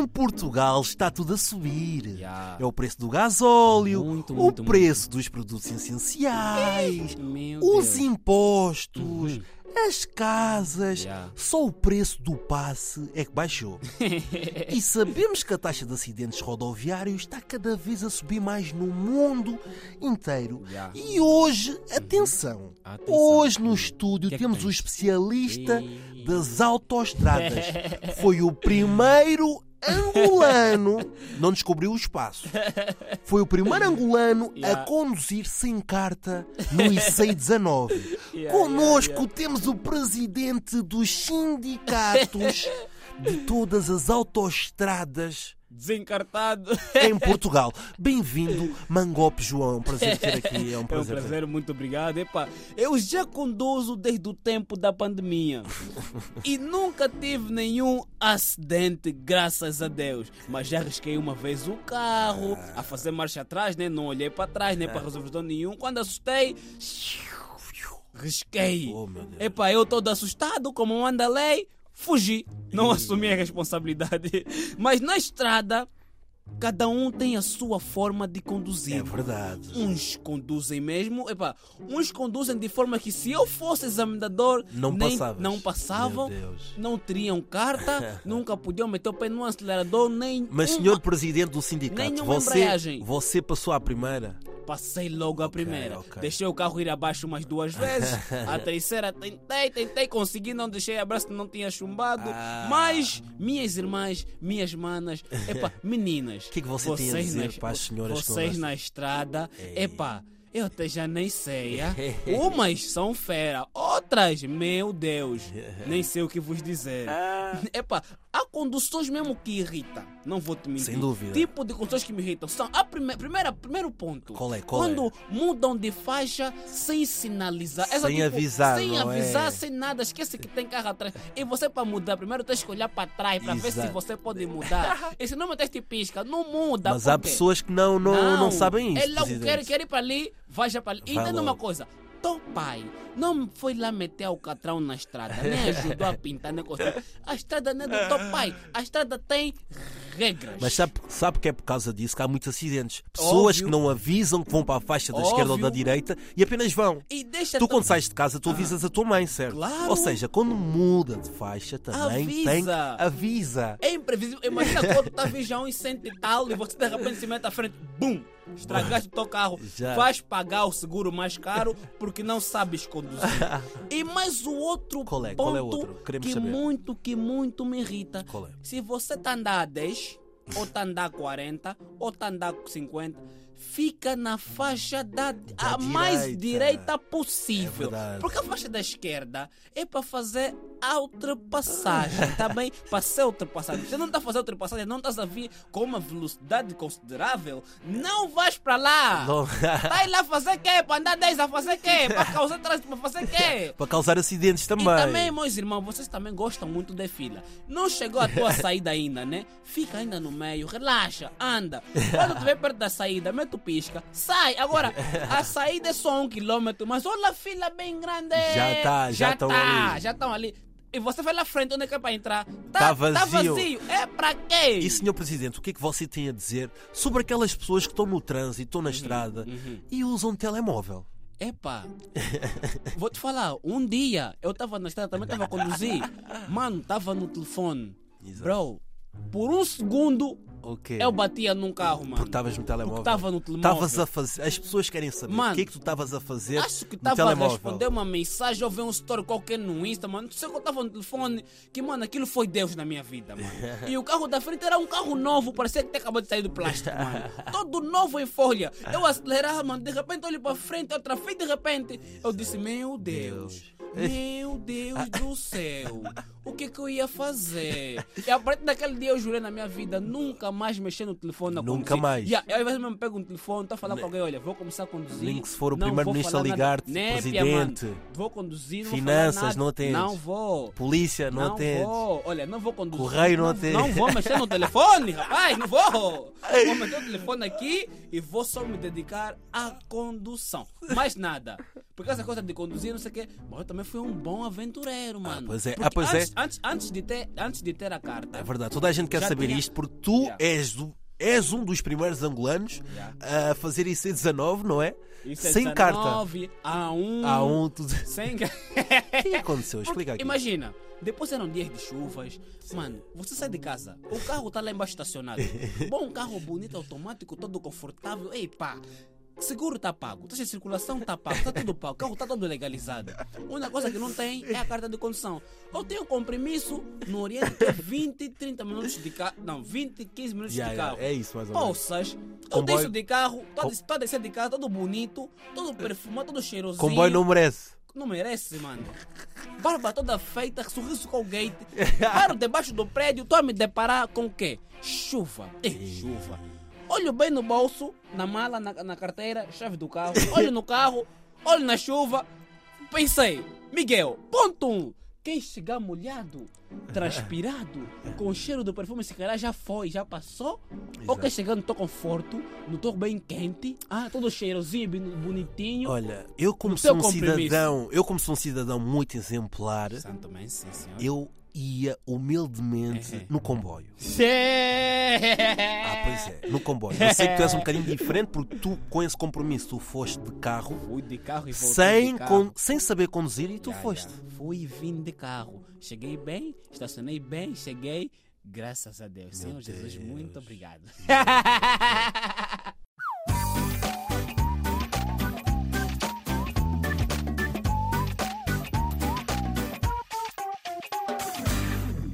Em Portugal está tudo a subir. Yeah. É o preço do gasóleo, Muito, o muito, preço dos produtos essenciais, Meu os Deus. impostos, Uhum. as casas. Yeah. Só o preço do passe é que baixou. e sabemos que a taxa de acidentes rodoviários está cada vez a subir mais no mundo inteiro. Yeah. E hoje, atenção, Atenção. hoje no estúdio Que é que temos tem? o especialista Ei. das autoestradas. Foi o primeiro angolano, não descobriu o espaço. Foi o primeiro angolano Yeah. a conduzir sem carta no ICEI 19. Yeah, Conosco yeah, temos o presidente dos sindicatos de todas as autoestradas Desencartado. em Portugal. Bem-vindo, Mangope João. Um prazer ter aqui. É um É um prazer. prazer, muito obrigado. Epá, eu já conduzo desde o tempo da pandemia e nunca tive nenhum acidente, graças a Deus. Mas já risquei uma vez o carro a fazer marcha atrás, né? não olhei para trás, nem para resolver nenhum. Quando assustei, risquei. Oh. Epá, eu todo assustado, como manda a lei, fugi. Não assumi a responsabilidade. Mas na estrada, cada um tem a sua forma de conduzir. É verdade. Uns conduzem mesmo, epá, uns conduzem de forma que se eu fosse examinador, Não nem, passavas. não passavam, não teriam carta, nunca podiam meter o pé no acelerador, nem Mas, uma- senhor presidente do sindicato, você, embreagem. você passou à primeira. Passei logo a primeira. ok. Deixei o carro ir abaixo umas duas vezes. a terceira tentei, tentei, consegui, não deixei abraço, não tinha chumbado. Ah. Mas minhas irmãs, minhas manas, epá, meninas. O que que você tem a vocês dizer nas- para as senhoras Vocês na estrada, epá. Eu até já nem sei, ah. Umas são fera, outras, meu Deus, nem sei o que vos dizer. Ah. Epá, há conduções mesmo que irritam, não vou te mentir. Sem dúvida. Tipo de conduções que me irritam são a prime primeira, primeiro ponto. Qual é? Qual Quando é? mudam de faixa sem sinalizar. Essa, Sem avisar, Sem não é? avisar, sem nada. Esquece que tem carro atrás. E você para mudar, primeiro tens que olhar para trás para ver se você pode mudar. e se não meteste pisca, não muda. Mas há pessoas que não, não, não, sabem isso. Ele logo presidente. quer, quer ir para ali, vai já para ali. E entenda uma coisa. Teu pai não foi lá meter o catrão na estrada, nem ajudou a pintar, nem construir. A estrada não é do teu pai. A estrada tem regras. Mas sabe, sabe que é por causa disso que há muitos acidentes. Pessoas Óbvio. que não avisam que vão para a faixa da esquerda ou da Óbvio. direita e apenas vão. E deixa Tu, quando sais de casa, tu avisas a tua mãe, certo? Claro. Ou seja, quando muda de faixa, também tem. Avisa. Avisa. É imprevisível. Imagina quando tu tá vindo já uns cento e tal e você de repente se mete à frente, bum! Estragaste o teu carro. Já. Vais pagar o seguro mais caro porque não sabes conduzir. e mais o outro Qual é? ponto Qual é outro? Queremos que saber. muito, que muito me irrita. Qual é? Se você tá a andar a 10, ou tá a andar a 40, ou tá a andar a 50, fica na faixa da, a mais direita. direita possível. É. Porque a faixa da esquerda é para fazer a ultrapassagem, tá bem? Para ser ultrapassagem. Você não está a fazer ultrapassagem, não estás a vir com uma velocidade considerável, não vais para lá. Vai lá fazer quê? Para andar 10 a fazer quê? Para causar trânsito para fazer quê? para causar acidentes também. E também, meus irmãos, vocês também gostam muito de fila. Não chegou a tua saída ainda, né? Fica ainda no meio, relaxa, anda. Quando estiver perto da saída, mete o pisca, sai. Agora, a saída é só um quilômetro, mas olha a fila bem grande. Já tá, já estão tá, ali. Já estão ali. E você vai lá frente, onde é que é para entrar? Tá Tá vazio. vazio. É para quê? E, senhor Presidente, o que é que você tem a dizer sobre aquelas pessoas que estão no trânsito, estão Uhum, na estrada e usam telemóvel? Epa, vou te falar, um dia eu estava na estrada, também estava a conduzir. Mano, estava no telefone. Exato. Bro, por um segundo Eu batia num carro, mano. Porque estavas no telemóvel. Porque estava no telemóvel. Estavas a fazer. As pessoas querem saber Mano, o que é que tu estavas a fazer Acho que estava a responder uma mensagem ou ver um story qualquer no Insta, mano. Não sei que eu estava no telefone, que, mano, aquilo foi Deus na minha vida, mano. E o carro da frente era um carro novo, parecia que tinha acabado de sair do plástico, mano. Todo novo em folha. Eu acelerava, mano, de repente olho para frente, outra vez, de repente. Eu disse, meu Deus, meu Deus do céu. O que que eu ia fazer? E a partir daquele dia eu jurei na minha vida nunca mais mexer no telefone a Nunca conduzir. mais. Yeah, eu às vezes mesmo pego um telefone, estou a falar com alguém, olha, vou começar a conduzir. Nem que se for o não primeiro-ministro a ligar-te. Népia, presidente, mano. Vou conduzir, não finanças, não atendes. Não vou. Polícia, não, Não vou. Olha, não vou conduzir. Correio não atende. Não vou mexer no telefone, rapaz, não vou. Vou meter o telefone aqui e vou só me dedicar à condução. Mais nada. Porque essa coisa de conduzir, não sei o quê. Mas eu também fui um bom aventureiro, mano. pois é. Ah, pois é. Antes, antes, de ter, antes de ter a carta. É verdade, toda a gente quer saber tinha- isto porque tu Yeah. és, do- és um dos primeiros angolanos Yeah. a fazer isso em 19, não é? Isso é Sem carta. 19, A um. Há um. Tu... Sem O que aconteceu? Explica aqui. Imagina, depois eram dias de chuvas. Mano, você sai de casa, o carro tá lá embaixo estacionado. Bom, um carro bonito, automático, todo confortável. Ei, pá. Seguro tá pago, taxa de circulação tá pago, tá tudo pago, o carro tá todo legalizado. A única coisa que não tem é a carta de condução. Eu tenho compromisso no Oriente que é 20, 30 minutos de carro. Não, 20, 15 minutos Yeah, de yeah, carro. é isso, mais ou menos. Poças, eu Comboio- desço de carro, a des- tô a descer de carro, todo bonito, todo perfumado, todo cheirosinho. Comboio não merece. Não merece, mano. Barba toda feita, sorriso com o gate. Paro debaixo do prédio, tô a me deparar com o quê? Chuva. Ei, chuva. Olho bem no bolso, na mala, na, na carteira, chave do carro. Olho no carro, olho na chuva. Pensei, Miguel, ponto um. Quem chegar molhado, transpirado, com o cheiro do perfume, se calhar já foi, já passou. Ou Exato. quem chegar no teu conforto, no teu bem quente, ah, todo cheirosinho, bonitinho. Olha, eu como sou um compromisso. cidadão, eu como sou um cidadão muito exemplar, Santo sim, senhor. eu ia humildemente É. no comboio. Ah, pois é, no comboio. Eu sei que tu és um bocadinho diferente porque tu, com esse compromisso, tu foste de carro Fui de carro e voltei sem, de carro. con- sem saber conduzir e tu Já, foste. já. Fui e vim de carro. Cheguei bem, estacionei bem, cheguei. Graças a Deus. Senhor Jesus, Deus. muito obrigado.